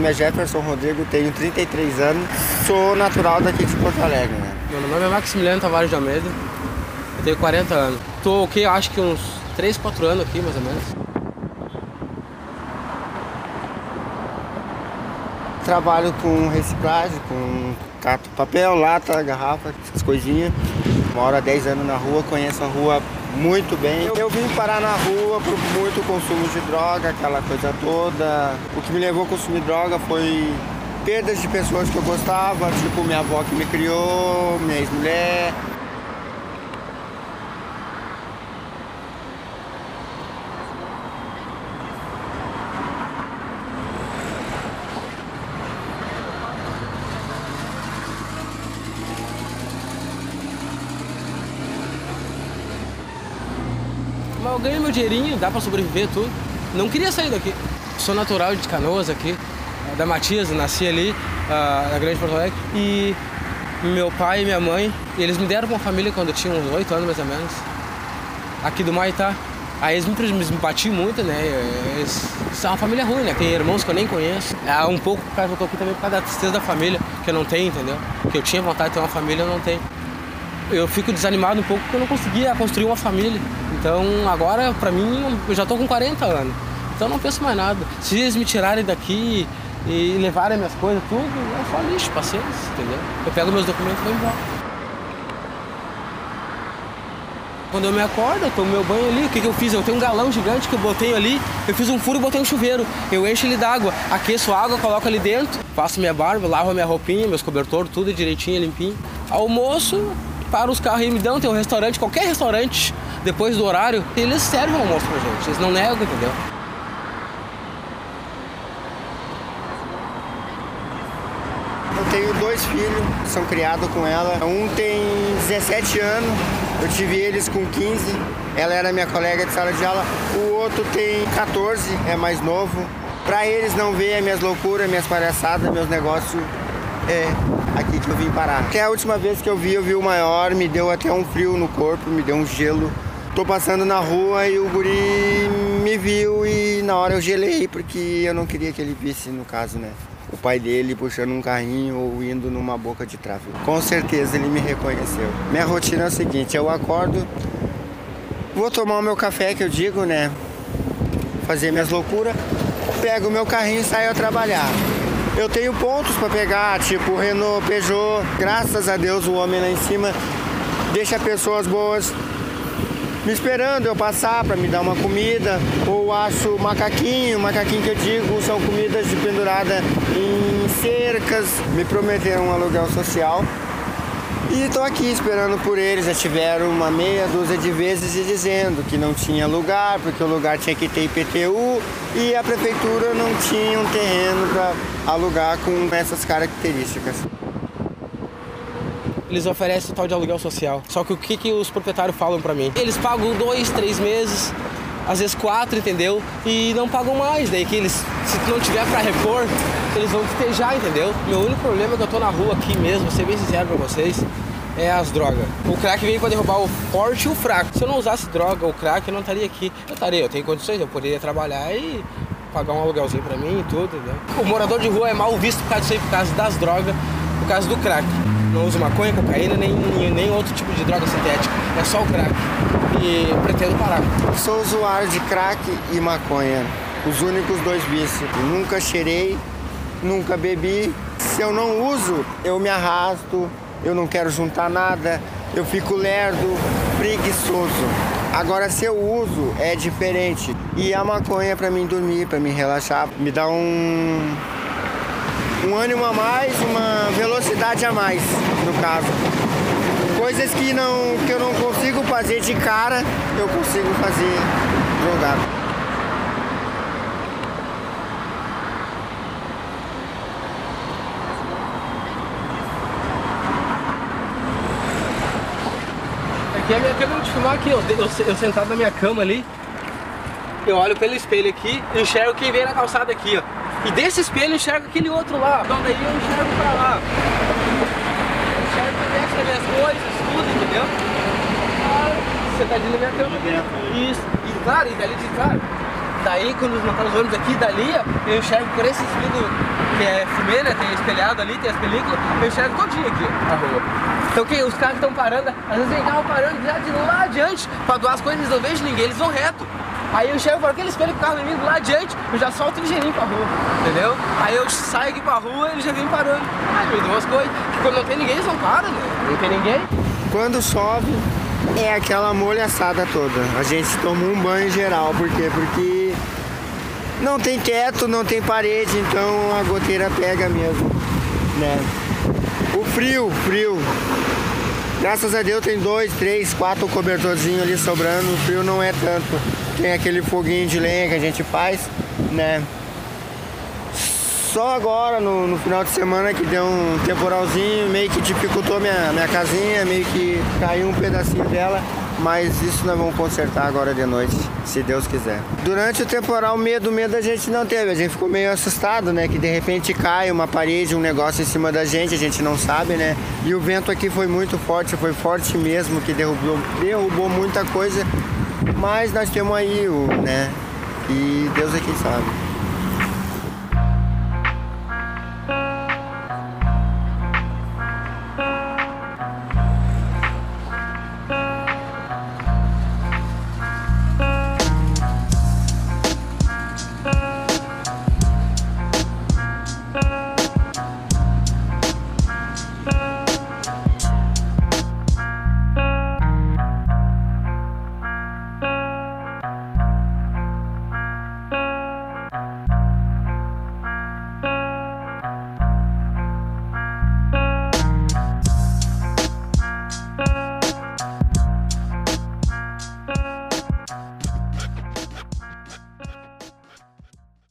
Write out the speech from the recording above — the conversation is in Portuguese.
nome é Jefferson Rodrigo, tenho 33 anos, sou natural daqui de Porto Alegre. Né? Meu nome é Maximiliano Tavares de Almeida, eu tenho 40 anos. Tô aqui, acho que uns 3, 4 anos aqui, mais ou menos. Trabalho com reciclagem, com cato papel, lata, garrafa, essas coisinhas. Moro há 10 anos na rua, conheço a rua muito bem. Eu, vim parar na rua por muito consumo de droga, aquela coisa toda. O que me levou a consumir droga foi perdas de pessoas que eu gostava, tipo minha avó que me criou, minha ex-mulher, ganho meu dinheirinho, dá pra sobreviver tudo. Não queria sair daqui. Sou natural de Canoas aqui, da Matias, nasci ali, na Grande Porto Alegre. E meu pai e minha mãe, eles me deram uma família quando eu tinha uns oito anos mais ou menos. Aqui do Maitá. Aí eles me, me batiam muito, né? Eles são uma família ruim, né? Tem irmãos que eu nem conheço. É um pouco por causa que eu tô aqui também por causa da tristeza da família, que eu não tenho, entendeu? Que eu tinha vontade de ter uma família, eu não tenho. Eu fico desanimado um pouco porque eu não conseguia construir uma família. Então agora, pra mim, eu já tô com 40 anos. Então não penso mais nada. Se eles me tirarem daqui e levarem minhas coisas, tudo, é só lixo, paciência, entendeu? Eu pego meus documentos e vou embora. Quando eu me acordo, eu tomo meu banho ali, o que, que eu fiz? Eu tenho um galão gigante que eu botei ali, eu fiz um furo e botei um chuveiro. Eu encho ele d'água, aqueço a água, coloco ali dentro, faço minha barba, lavo minha roupinha, meus cobertores, tudo direitinho, limpinho. Almoço, para os carros e me dão, tem um restaurante, qualquer restaurante, depois do horário, eles servem o almoço pra gente, eles não negam, entendeu? Eu tenho dois filhos, são criados com ela. Um tem 17 anos, eu tive eles com 15. Ela era minha colega de sala de aula. O outro tem 14, é mais novo. Para eles não verem minhas loucuras, minhas palhaçadas, meus negócios, é aqui que eu vim parar. Até a última vez que eu vi, eu vi o maior, me deu até um frio no corpo, me deu um gelo. Tô passando na rua e o guri me viu e na hora eu gelei, porque eu não queria que ele visse, no caso, né? O pai dele puxando um carrinho ou indo numa boca de tráfego. Com certeza ele me reconheceu. Minha rotina é o seguinte, eu acordo, vou tomar o meu café, que eu digo, né? Fazer minhas loucuras, pego o meu carrinho e saio a trabalhar. Eu tenho pontos para pegar, tipo Renault, Peugeot. Graças a Deus o homem lá em cima deixa pessoas boas me esperando eu passar para me dar uma comida. Ou acho macaquinho, macaquinho que eu digo são comidas de pendurada em cercas. Me prometeram um aluguel social. E estou aqui esperando por eles. Já tiveram uma meia dúzia de vezes e dizendo que não tinha lugar, porque o lugar tinha que ter IPTU e a prefeitura não tinha um terreno para alugar com essas características. Eles oferecem o tal de aluguel social. Só que o que, que os proprietários falam para mim? Eles pagam dois, três meses, às vezes quatro, entendeu? E não pagam mais. Daí que eles, se não tiver para repor, eles vão festejar, entendeu? Meu único problema é que eu tô na rua aqui mesmo, vou ser bem sincero pra vocês, é as drogas. O crack veio para derrubar o forte e o fraco. Se eu não usasse droga ou crack, eu não estaria aqui. Eu estaria, eu tenho condições, eu poderia trabalhar e pagar um aluguelzinho para mim e tudo, entendeu? O morador de rua é mal visto por causa disso aí, por causa das drogas, por causa do crack. Não uso maconha, cocaína, nem, nem outro tipo de droga sintética. É só o crack. E pretendo parar. Sou usuário de crack e maconha. Os únicos dois vícios. Nunca cheirei, nunca bebi. Se eu não uso, eu me arrasto, eu não quero juntar nada, eu fico lerdo, preguiçoso. Agora, se eu uso, é diferente. E a maconha para mim dormir, para me relaxar, me dá um um ânimo a mais, uma velocidade a mais, no caso. Coisas que, não, que eu não consigo fazer de cara, eu consigo fazer jogado. A minha câmera de filmar aqui, eu, eu, eu sentado na minha cama ali, eu olho pelo espelho aqui e enxergo quem vem na calçada aqui, ó. E desse espelho eu enxergo aquele outro lá. Então daí eu enxergo pra lá. Eu enxergo o resto das minhas coisas, tudo, entendeu? Ah, você tá na minha cama. Isso. E claro, e dali de cara, Daí, quando tá os ônibus aqui, dali, eu enxergo por esse vidro que é fumê, né? Tem espelhado ali, tem as películas, eu enxergo todinho aqui a rua. Então que os carros estão parando, às vezes tem carro parando já de lá adiante pra doar as coisas, eles não vejo ninguém, eles vão reto. Aí eu chego para aquele espelho com o carro vindo lá adiante, eu já solto ligeirinho pra rua, entendeu? Aí eu saio aqui pra rua ele já vem parando. Aí me dão as coisas, quando não tem ninguém eles não param, né? Não tem ninguém. Quando chove, é aquela molhaçada toda. A gente toma um banho geral, por quê? Porque não tem teto, não tem parede, então a goteira pega mesmo, né? O frio, frio. Graças a Deus tem dois, três, quatro cobertorzinhos ali sobrando, o frio não é tanto. Tem aquele foguinho de lenha que a gente faz, né? Só agora, no, no, final de semana, que deu um temporalzinho, meio que dificultou minha, minha casinha, meio que caiu um pedacinho dela. Mas isso nós vamos consertar agora de noite, se Deus quiser. Durante o temporal, medo, medo a gente não teve. A gente ficou meio assustado, né? Que de repente cai uma parede, um negócio em cima da gente, a gente não sabe, né? E o vento aqui foi muito forte, foi forte mesmo, que derrubou, derrubou muita coisa. Mas nós temos aí o, né? E Deus é quem sabe.